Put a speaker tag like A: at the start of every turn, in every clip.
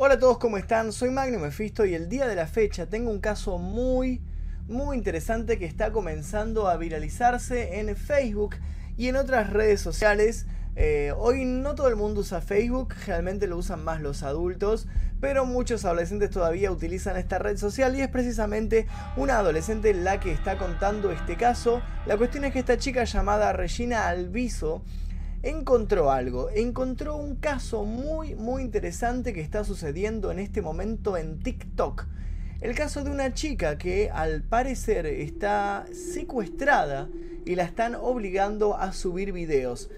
A: Hola a todos, ¿cómo están? Soy Magnum Mephisto y el día de la fecha tengo un caso muy, muy interesante que está comenzando a viralizarse en Facebook y en otras redes sociales. Eh, hoy no todo el mundo usa Facebook, realmente lo usan más los adultos, pero muchos adolescentes todavía utilizan esta red social y es precisamente una adolescente la que está contando este caso. La cuestión es que esta chica llamada Regina Alviso encontró algo, encontró un caso muy muy interesante que está sucediendo en este momento en TikTok. El caso de una chica que al parecer está secuestrada y la están obligando a subir videos.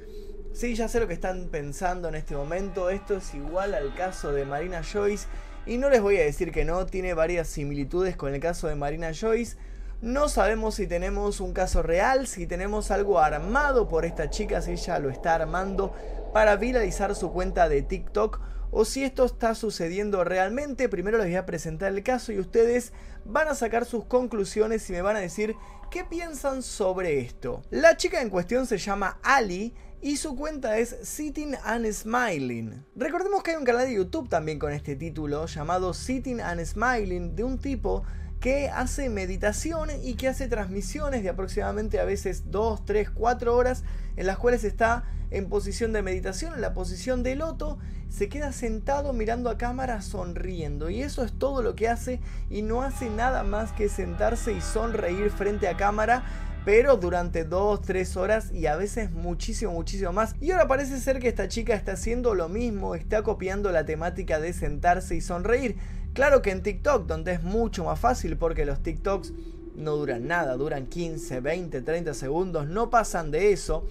A: Sí, ya sé lo que están pensando en este momento, esto es igual al caso de Marina Joyce y no les voy a decir que no, tiene varias similitudes con el caso de Marina Joyce. No sabemos si tenemos un caso real, si tenemos algo armado por esta chica, si ella lo está armando para viralizar su cuenta de TikTok o si esto está sucediendo realmente. Primero les voy a presentar el caso y ustedes van a sacar sus conclusiones y me van a decir qué piensan sobre esto. La chica en cuestión se llama Ali y su cuenta es Sitting and Smiling. Recordemos que hay un canal de YouTube también con este título llamado Sitting and Smiling de un tipo que hace meditación y que hace transmisiones de aproximadamente a veces 2, 3, 4 horas en las cuales está en posición de meditación, en la posición de loto, se queda sentado mirando a cámara sonriendo y eso es todo lo que hace y no hace nada más que sentarse y sonreír frente a cámara pero durante 2, 3 horas y a veces muchísimo, muchísimo más. Y ahora parece ser que esta chica está haciendo lo mismo, está copiando la temática de sentarse y sonreír. Claro que en TikTok, donde es mucho más fácil porque los TikToks no duran nada, duran 15, 20, 30 segundos, no pasan de eso.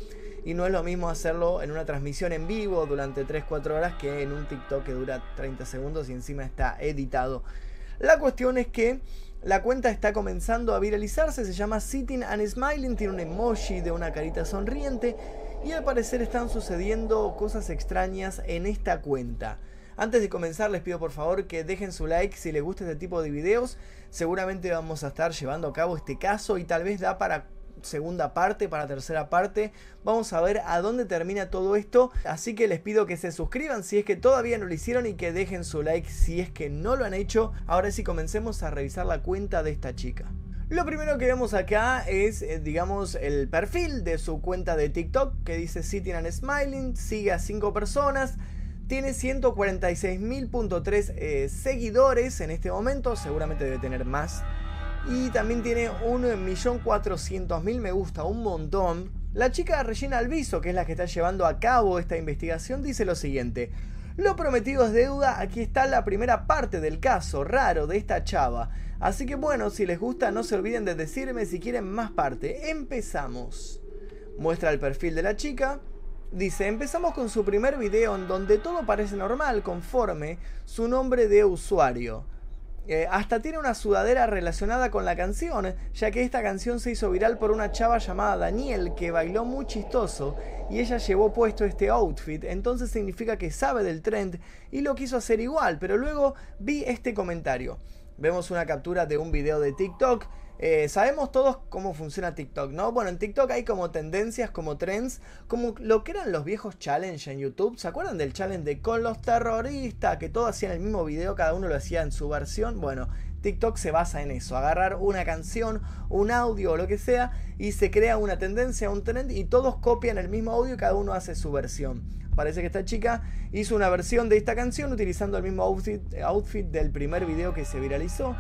A: Y no es lo mismo hacerlo en una transmisión en vivo durante 3-4 horas que en un TikTok que dura 30 segundos y encima está editado. La cuestión es que la cuenta está comenzando a viralizarse, se llama Sitting and Smiling, tiene un emoji de una carita sonriente y al parecer están sucediendo cosas extrañas en esta cuenta. Antes de comenzar les pido por favor que dejen su like si les gusta este tipo de videos. Seguramente vamos a estar llevando a cabo este caso y tal vez da para segunda parte, para tercera parte. Vamos a ver a dónde termina todo esto. Así que les pido que se suscriban si es que todavía no lo hicieron y que dejen su like si es que no lo han hecho. Ahora sí comencemos a revisar la cuenta de esta chica. Lo primero que vemos acá es, eh, digamos, el perfil de su cuenta de TikTok que dice Sitting and Smiling, sigue a 5 personas, tiene 146.000.3 eh, seguidores en este momento, seguramente debe tener más. Y también tiene 1.400.000 me gusta, un montón. La chica Regina Alviso, que es la que está llevando a cabo esta investigación, dice lo siguiente. Lo prometido es deuda, aquí está la primera parte del caso raro de esta chava. Así que bueno, si les gusta no se olviden de decirme si quieren más parte. Empezamos. Muestra el perfil de la chica. Dice, empezamos con su primer video en donde todo parece normal conforme su nombre de usuario. Eh, hasta tiene una sudadera relacionada con la canción, ya que esta canción se hizo viral por una chava llamada Daniel que bailó muy chistoso y ella llevó puesto este outfit, entonces significa que sabe del trend y lo quiso hacer igual, pero luego vi este comentario. Vemos una captura de un video de TikTok eh, sabemos todos cómo funciona TikTok, ¿no? Bueno, en TikTok hay como tendencias, como trends, como lo que eran los viejos challenge en YouTube. ¿Se acuerdan del challenge de con los terroristas? Que todos hacían el mismo video, cada uno lo hacía en su versión. Bueno, TikTok se basa en eso, agarrar una canción, un audio o lo que sea y se crea una tendencia, un trend y todos copian el mismo audio y cada uno hace su versión. Parece que esta chica hizo una versión de esta canción utilizando el mismo outfit, outfit del primer video que se viralizó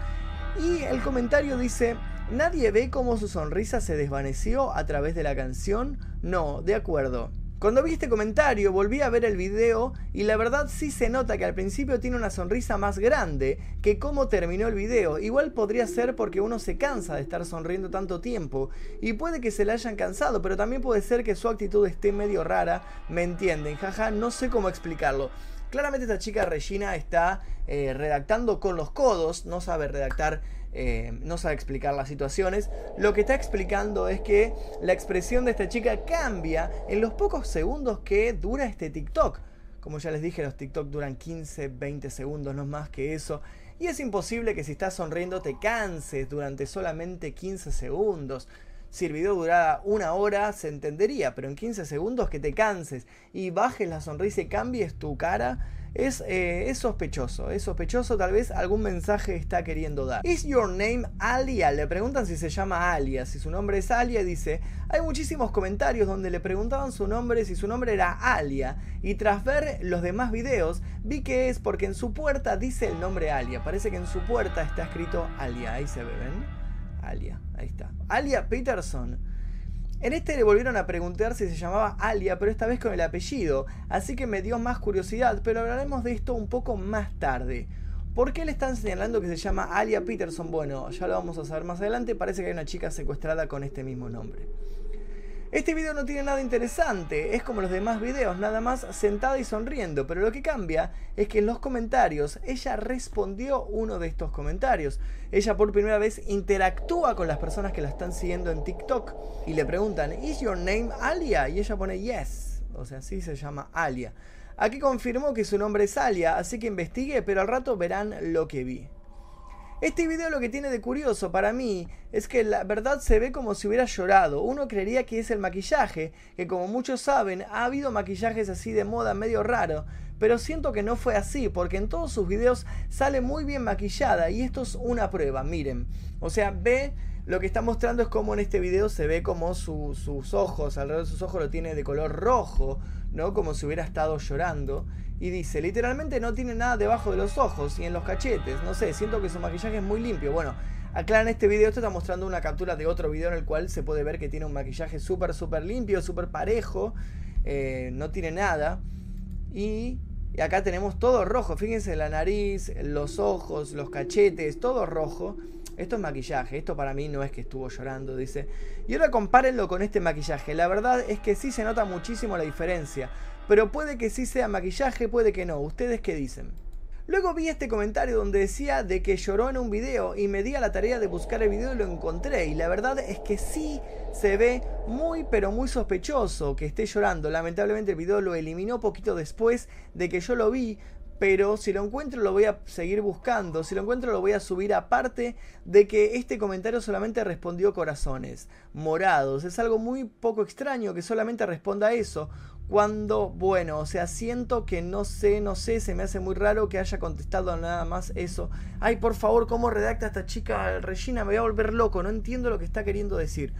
A: y el comentario dice, ¿nadie ve cómo su sonrisa se desvaneció a través de la canción? No, de acuerdo. Cuando vi este comentario volví a ver el video y la verdad sí se nota que al principio tiene una sonrisa más grande que cómo terminó el video. Igual podría ser porque uno se cansa de estar sonriendo tanto tiempo y puede que se le hayan cansado, pero también puede ser que su actitud esté medio rara, me entienden, jaja, no sé cómo explicarlo. Claramente esta chica Regina está eh, redactando con los codos, no sabe redactar, eh, no sabe explicar las situaciones. Lo que está explicando es que la expresión de esta chica cambia en los pocos segundos que dura este TikTok. Como ya les dije, los TikTok duran 15, 20 segundos, no más que eso. Y es imposible que si estás sonriendo te canses durante solamente 15 segundos. Si el video durara una hora, se entendería, pero en 15 segundos que te canses y bajes la sonrisa y cambies tu cara, es, eh, es, sospechoso, es sospechoso, tal vez algún mensaje está queriendo dar. ¿Is your name Alia? Le preguntan si se llama Alia, si su nombre es Alia, dice, hay muchísimos comentarios donde le preguntaban su nombre, si su nombre era Alia, y tras ver los demás videos, vi que es porque en su puerta dice el nombre Alia, parece que en su puerta está escrito Alia, ahí se ve, ¿ven? Alia, ahí está. Alia Peterson. En este le volvieron a preguntar si se llamaba Alia, pero esta vez con el apellido, así que me dio más curiosidad, pero hablaremos de esto un poco más tarde. ¿Por qué le están señalando que se llama Alia Peterson? Bueno, ya lo vamos a saber más adelante, parece que hay una chica secuestrada con este mismo nombre. Este video no tiene nada interesante, es como los demás videos, nada más sentada y sonriendo, pero lo que cambia es que en los comentarios ella respondió uno de estos comentarios. Ella por primera vez interactúa con las personas que la están siguiendo en TikTok y le preguntan, ¿Is your name Alia? Y ella pone yes, o sea, sí se llama Alia. Aquí confirmó que su nombre es Alia, así que investigué, pero al rato verán lo que vi. Este video lo que tiene de curioso para mí es que la verdad se ve como si hubiera llorado. Uno creería que es el maquillaje, que como muchos saben ha habido maquillajes así de moda medio raro, pero siento que no fue así, porque en todos sus videos sale muy bien maquillada y esto es una prueba, miren. O sea, ve, lo que está mostrando es como en este video se ve como sus ojos, alrededor de sus ojos lo tiene de color rojo, ¿no? Como si hubiera estado llorando. Y dice, literalmente no tiene nada debajo de los ojos y en los cachetes. No sé, siento que su maquillaje es muy limpio. Bueno, en este video esto está mostrando una captura de otro video en el cual se puede ver que tiene un maquillaje súper, súper limpio, súper parejo. Eh, no tiene nada. Y acá tenemos todo rojo. Fíjense la nariz, los ojos, los cachetes, todo rojo. Esto es maquillaje, esto para mí no es que estuvo llorando, dice. Y ahora compárenlo con este maquillaje. La verdad es que sí se nota muchísimo la diferencia. Pero puede que sí sea maquillaje, puede que no. ¿Ustedes qué dicen? Luego vi este comentario donde decía de que lloró en un video y me di a la tarea de buscar el video y lo encontré. Y la verdad es que sí se ve muy pero muy sospechoso que esté llorando. Lamentablemente el video lo eliminó poquito después de que yo lo vi. Pero si lo encuentro lo voy a seguir buscando. Si lo encuentro lo voy a subir aparte de que este comentario solamente respondió corazones morados. Es algo muy poco extraño que solamente responda eso cuando, bueno, o sea, siento que no sé, no sé, se me hace muy raro que haya contestado nada más eso. Ay, por favor, ¿cómo redacta esta chica Regina? Me voy a volver loco, no entiendo lo que está queriendo decir.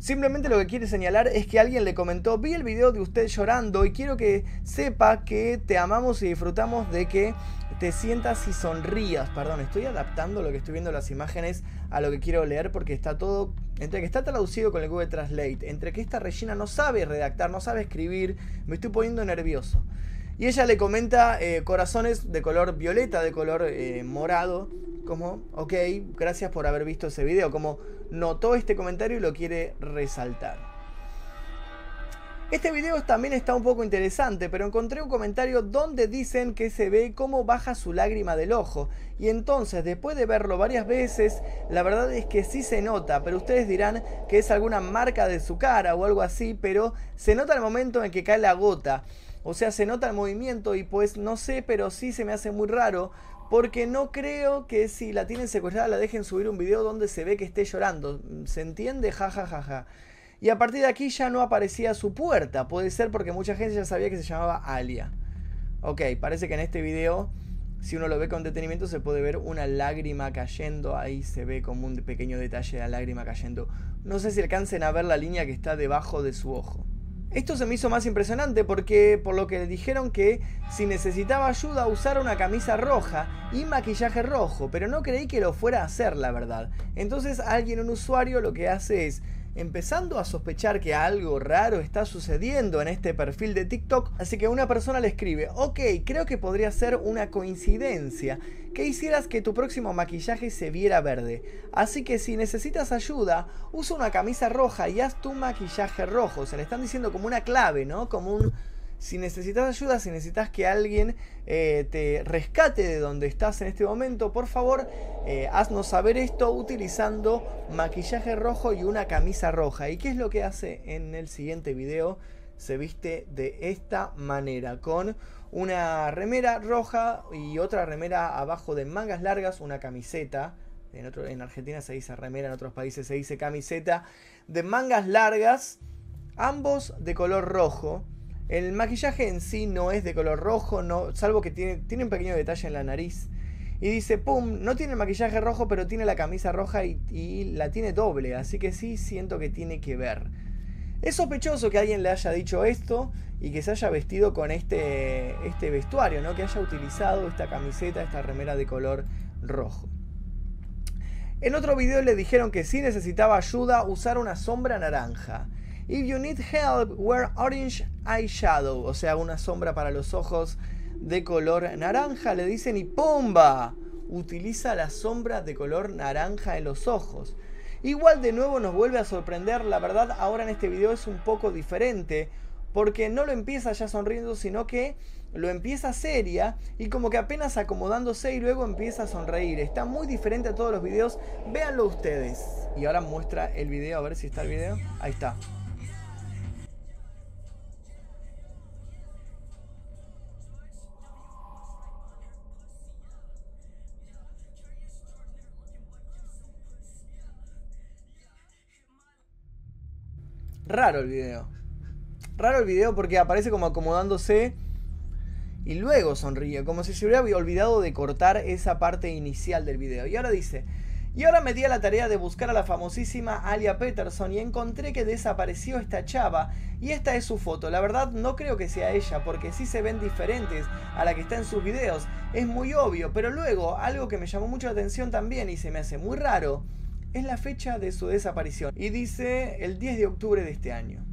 A: Simplemente lo que quiere señalar es que alguien le comentó, vi el video de usted llorando y quiero que sepa que te amamos y disfrutamos de que te sientas y sonrías. Perdón, estoy adaptando lo que estoy viendo en las imágenes a lo que quiero leer porque está todo, entre que está traducido con el Google Translate, entre que esta Regina no sabe redactar, no sabe escribir, me estoy poniendo nervioso. Y ella le comenta eh, corazones de color violeta, de color eh, morado, como, ok, gracias por haber visto ese video, como notó este comentario y lo quiere resaltar. Este video también está un poco interesante, pero encontré un comentario donde dicen que se ve cómo baja su lágrima del ojo. Y entonces, después de verlo varias veces, la verdad es que sí se nota, pero ustedes dirán que es alguna marca de su cara o algo así, pero se nota el momento en que cae la gota. O sea, se nota el movimiento y pues no sé, pero sí se me hace muy raro. Porque no creo que si la tienen secuestrada la dejen subir un video donde se ve que esté llorando. ¿Se entiende? Ja, ja, ja, ja. Y a partir de aquí ya no aparecía su puerta. Puede ser porque mucha gente ya sabía que se llamaba Alia. Ok, parece que en este video, si uno lo ve con detenimiento, se puede ver una lágrima cayendo. Ahí se ve como un pequeño detalle de la lágrima cayendo. No sé si alcancen a ver la línea que está debajo de su ojo. Esto se me hizo más impresionante porque por lo que le dijeron que si necesitaba ayuda usara una camisa roja y maquillaje rojo, pero no creí que lo fuera a hacer, la verdad. Entonces alguien, un usuario, lo que hace es empezando a sospechar que algo raro está sucediendo en este perfil de TikTok, así que una persona le escribe, ok, creo que podría ser una coincidencia que hicieras que tu próximo maquillaje se viera verde, así que si necesitas ayuda, usa una camisa roja y haz tu maquillaje rojo, se le están diciendo como una clave, ¿no? Como un si necesitas ayuda, si necesitas que alguien eh, te rescate de donde estás en este momento, por favor, eh, haznos saber esto utilizando maquillaje rojo y una camisa roja. ¿Y qué es lo que hace en el siguiente video? Se viste de esta manera, con una remera roja y otra remera abajo de mangas largas, una camiseta. En, otro, en Argentina se dice remera, en otros países se dice camiseta de mangas largas, ambos de color rojo El maquillaje en sí no es de color rojo, no, salvo que tiene, tiene un pequeño detalle en la nariz. Y dice, pum, no tiene el maquillaje rojo, pero tiene la camisa roja y, la tiene doble. Así que sí siento que tiene que ver. Es sospechoso que alguien le haya dicho esto y que se haya vestido con este, este vestuario, ¿no? Que haya utilizado esta camiseta, esta remera de color rojo. En otro video le dijeron que si necesitaba ayuda, usar una sombra naranja. If you need help, wear orange eyeshadow, o sea, una sombra para los ojos de color naranja, le dicen y ¡pumba! Utiliza la sombra de color naranja en los ojos. Igual de nuevo nos vuelve a sorprender, la verdad ahora en este video es un poco diferente, porque no lo empieza ya sonriendo, sino que lo empieza seria y como que apenas acomodándose y luego empieza a sonreír. Está muy diferente a todos los videos, véanlo ustedes. Y ahora muestra el video, a ver si está el video. Ahí está. Raro el video. Raro el video porque aparece como acomodándose y luego sonríe, como si se hubiera olvidado de cortar esa parte inicial del video. Y ahora dice, y ahora me di a la tarea de buscar a la famosísima Alia Peterson y encontré que desapareció esta chava y esta es su foto. La verdad no creo que sea ella porque sí se ven diferentes a la que está en sus videos. Es muy obvio, pero luego algo que me llamó mucho la atención también y se me hace muy raro es la fecha de su desaparición. Y dice el 10 de octubre de este año.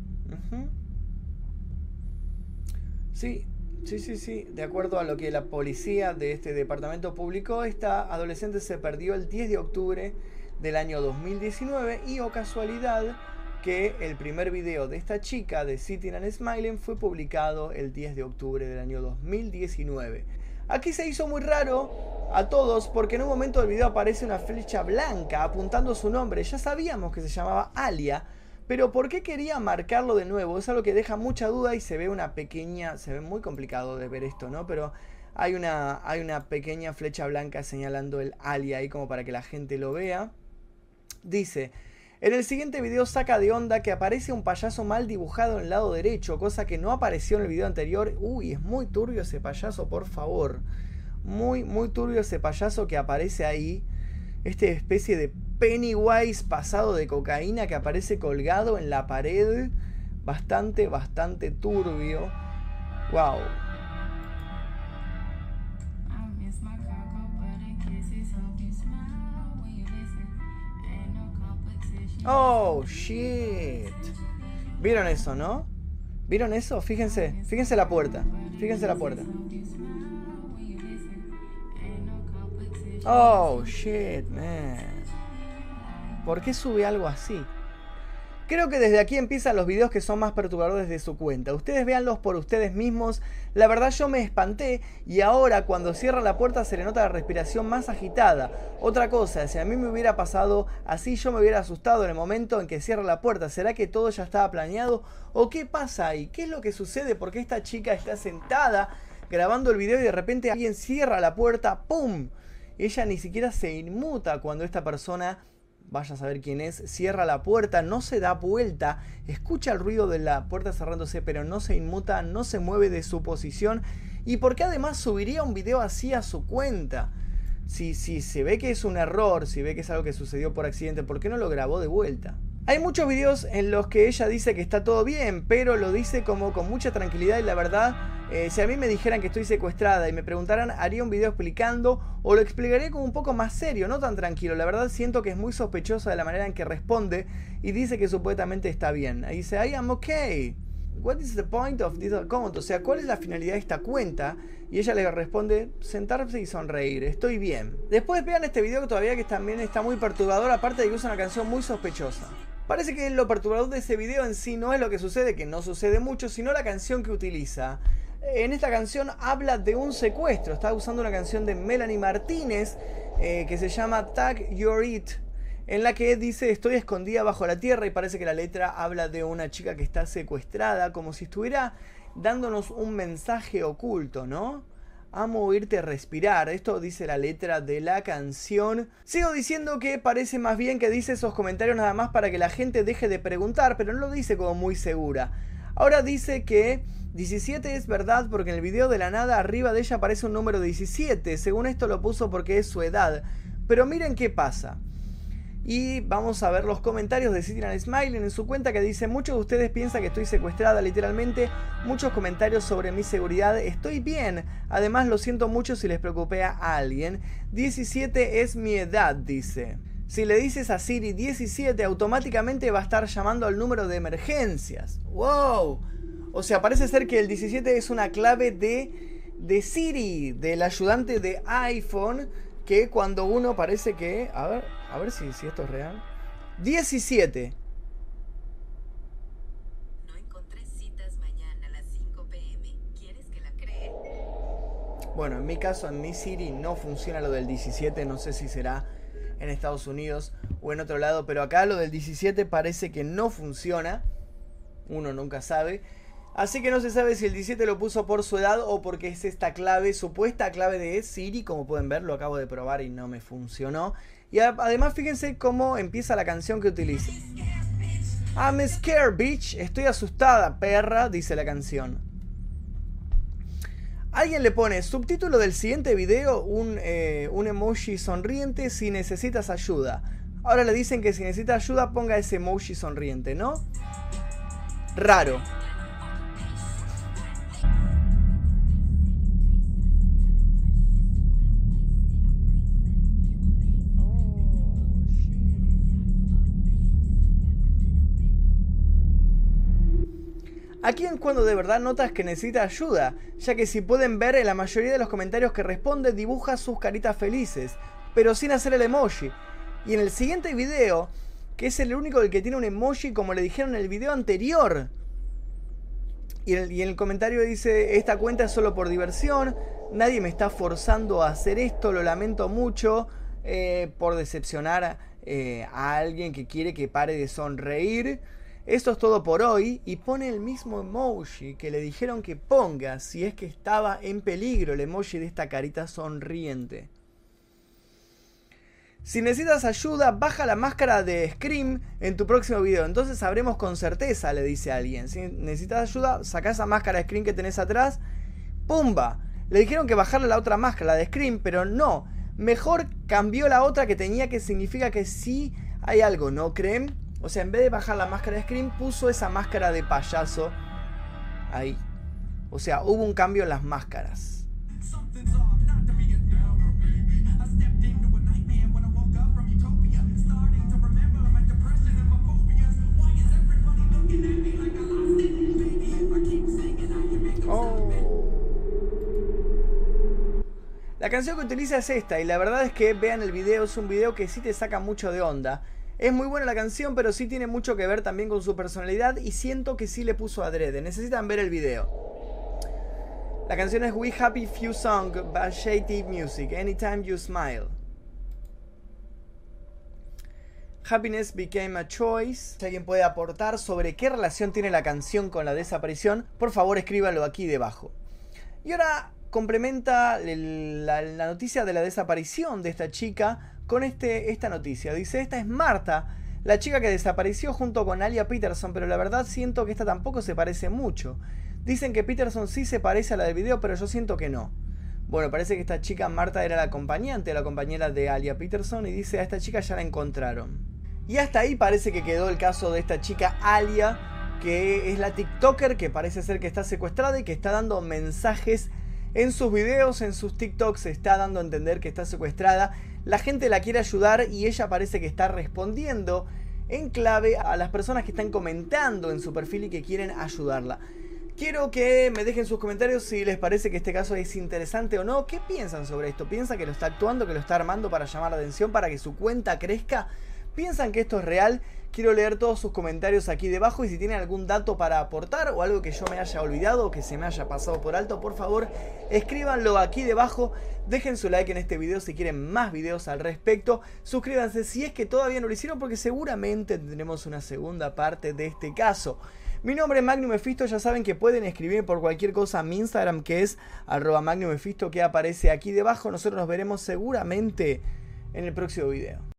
A: Sí, sí, sí, sí. De acuerdo a lo que la policía de este departamento publicó, esta adolescente se perdió el 10 de octubre del año 2019 y o casualidad que el primer video de esta chica de Sitting and Smiling fue publicado el 10 de octubre del año 2019. Aquí se hizo muy raro a todos porque en un momento del video aparece una flecha blanca apuntando su nombre. Ya sabíamos que se llamaba Alia, pero ¿por qué quería marcarlo de nuevo? Es algo que deja mucha duda y se ve una pequeña, se ve muy complicado de ver esto, ¿no? Pero hay una, hay una pequeña flecha blanca señalando el Alia ahí como para que la gente lo vea. Dice, en el siguiente video saca de onda que aparece un payaso mal dibujado en el lado derecho, cosa que no apareció en el video anterior. Uy, es muy turbio ese payaso, por favor. Muy, muy turbio ese payaso que aparece ahí. Esta especie de Pennywise pasado de cocaína que aparece colgado en la pared. Bastante, bastante turbio. Wow. Oh, shit. ¿Vieron eso, no? ¿Vieron eso? Fíjense, fíjense la puerta. Fíjense la puerta. Oh, shit, man. ¿Por qué sube algo así? Creo que desde aquí empiezan los videos que son más perturbadores de su cuenta. Ustedes véanlos por ustedes mismos. La verdad yo me espanté y ahora cuando cierra la puerta se le nota la respiración más agitada. Otra cosa, si a mí me hubiera pasado así yo me hubiera asustado en el momento en que cierra la puerta. ¿Será que todo ya estaba planeado? ¿O qué pasa ahí? ¿Qué es lo que sucede? ¿Por qué esta chica está sentada grabando el video y de repente alguien cierra la puerta? ¡Pum! Ella ni siquiera se inmuta cuando esta persona vaya a saber quién es, cierra la puerta, no se da vuelta, escucha el ruido de la puerta cerrándose, pero no se inmuta, no se mueve de su posición. ¿Y por qué además subiría un video así a su cuenta? Si, si se ve que es un error, si ve que es algo que sucedió por accidente, ¿por qué no lo grabó de vuelta? Hay muchos videos en los que ella dice que está todo bien, pero lo dice como con mucha tranquilidad y la verdad, eh, si a mí me dijeran que estoy secuestrada y me preguntaran, haría un video explicando o lo explicaría como un poco más serio, no tan tranquilo. La verdad siento que es muy sospechosa de la manera en que responde y dice que supuestamente está bien. Ahí dice, I am okay. What is the point of this account? O sea, ¿cuál es la finalidad de esta cuenta? Y ella le responde, sentarse y sonreír, estoy bien. Después vean este video que todavía que también está muy perturbador, aparte de que usa una canción muy sospechosa. Parece que lo perturbador de ese video en sí no es lo que sucede, que no sucede mucho, sino la canción que utiliza. En esta canción habla de un secuestro, está usando una canción de Melanie Martínez eh, que se llama Tag Your It, en la que dice estoy escondida bajo la tierra y parece que la letra habla de una chica que está secuestrada, como si estuviera dándonos un mensaje oculto, ¿no? Amo oírte respirar. Esto dice la letra de la canción. Sigo diciendo que parece más bien que dice esos comentarios nada más para que la gente deje de preguntar, pero no lo dice como muy segura. Ahora dice que 17 es verdad porque en el video de la nada arriba de ella aparece un número 17. Según esto lo puso porque es su edad. Pero miren qué pasa. Y vamos a ver los comentarios de Citizen Smiling en su cuenta que dice, muchos de ustedes piensan que estoy secuestrada literalmente, muchos comentarios sobre mi seguridad, estoy bien, además lo siento mucho si les preocupé a alguien, 17 es mi edad, dice. Si le dices a Siri 17, automáticamente va a estar llamando al número de emergencias. ¡Wow! O sea, parece ser que el 17 es una clave de, de Siri, del ayudante de iPhone, que cuando uno parece que... A ver, a ver si, si esto es real. 17. No encontré citas mañana a las 5 pm. ¿Quieres que la cree? Bueno, en mi caso, en mi Siri no funciona lo del 17. No sé si será en Estados Unidos o en otro lado. Pero acá lo del 17 parece que no funciona. Uno nunca sabe. Así que no se sabe si el 17 lo puso por su edad o porque es esta clave, supuesta clave de Siri, como pueden ver, lo acabo de probar y no me funcionó. Y además fíjense cómo empieza la canción que utiliza. I'm scared, bitch. Estoy asustada, perra, dice la canción. Alguien le pone subtítulo del siguiente video, un, eh, un emoji sonriente si necesitas ayuda. Ahora le dicen que si necesita ayuda ponga ese emoji sonriente, ¿no? Raro. Aquí es cuando de verdad notas que necesita ayuda, ya que si pueden ver en la mayoría de los comentarios que responde dibuja sus caritas felices, pero sin hacer el emoji. Y en el siguiente video, que es el único del que tiene un emoji como le dijeron en el video anterior. Y en, el, comentario dice, esta cuenta es solo por diversión, nadie me está forzando a hacer esto, lo lamento mucho eh, por decepcionar eh, a alguien que quiere que pare de sonreír. Esto es todo por hoy y pone el mismo emoji que le dijeron que ponga si es que estaba en peligro el emoji de esta carita sonriente. Si necesitas ayuda, baja la máscara de Scream en tu próximo video. Entonces sabremos con certeza, le dice alguien. Si necesitas ayuda, saca esa máscara de Scream que tenés atrás. ¡Pumba! Le dijeron que bajarle la otra máscara, de Scream, pero no. Mejor cambió la otra que tenía, que significa que sí hay algo, ¿no creen? O sea, en vez de bajar la máscara de Scream, puso esa máscara de payaso ahí. O sea, hubo un cambio en las máscaras. Oh. La canción que utiliza es esta y la verdad es que vean el video, es un video que sí te saca mucho de onda. Es muy buena la canción, pero sí tiene mucho que ver también con su personalidad y siento que sí le puso adrede. Necesitan ver el video. La canción es We Happy Few Song by Shady Music, Anytime You Smile. Happiness Became a Choice. Si alguien puede aportar sobre qué relación tiene la canción con la desaparición, por favor escríbanlo aquí debajo. Y ahora complementa la noticia de la desaparición de esta chica con este, esta noticia. Dice, esta es Marta, la chica que desapareció junto con Alia Peterson, pero la verdad siento que esta tampoco se parece mucho. Dicen que Peterson sí se parece a la del video, pero yo siento que no. Bueno, parece que esta chica Marta era la acompañante, la compañera de Alia Peterson, y dice, a esta chica ya la encontraron. Y hasta ahí parece que quedó el caso de esta chica Alia, que es la TikToker que parece ser que está secuestrada y que está dando mensajes en sus videos, en sus TikToks, está dando a entender que está secuestrada la gente la quiere ayudar y ella parece que está respondiendo en clave a las personas que están comentando en su perfil y que quieren ayudarla. Quiero que me dejen sus comentarios si les parece que este caso es interesante o no. ¿Qué piensan sobre esto? ¿Piensan que lo está actuando, que lo está armando para llamar la atención, para que su cuenta crezca? ¿Piensan que esto es real? Quiero leer todos sus comentarios aquí debajo y si tienen algún dato para aportar o algo que yo me haya olvidado o que se me haya pasado por alto, por favor escríbanlo aquí debajo. Dejen su like en este video si quieren más videos al respecto. Suscríbanse si es que todavía no lo hicieron porque seguramente tendremos una segunda parte de este caso. Mi nombre es Magnum Mephisto, ya saben que pueden escribir por cualquier cosa a mi Instagram que es arroba Magnum que aparece aquí debajo. Nosotros nos veremos seguramente en el próximo video.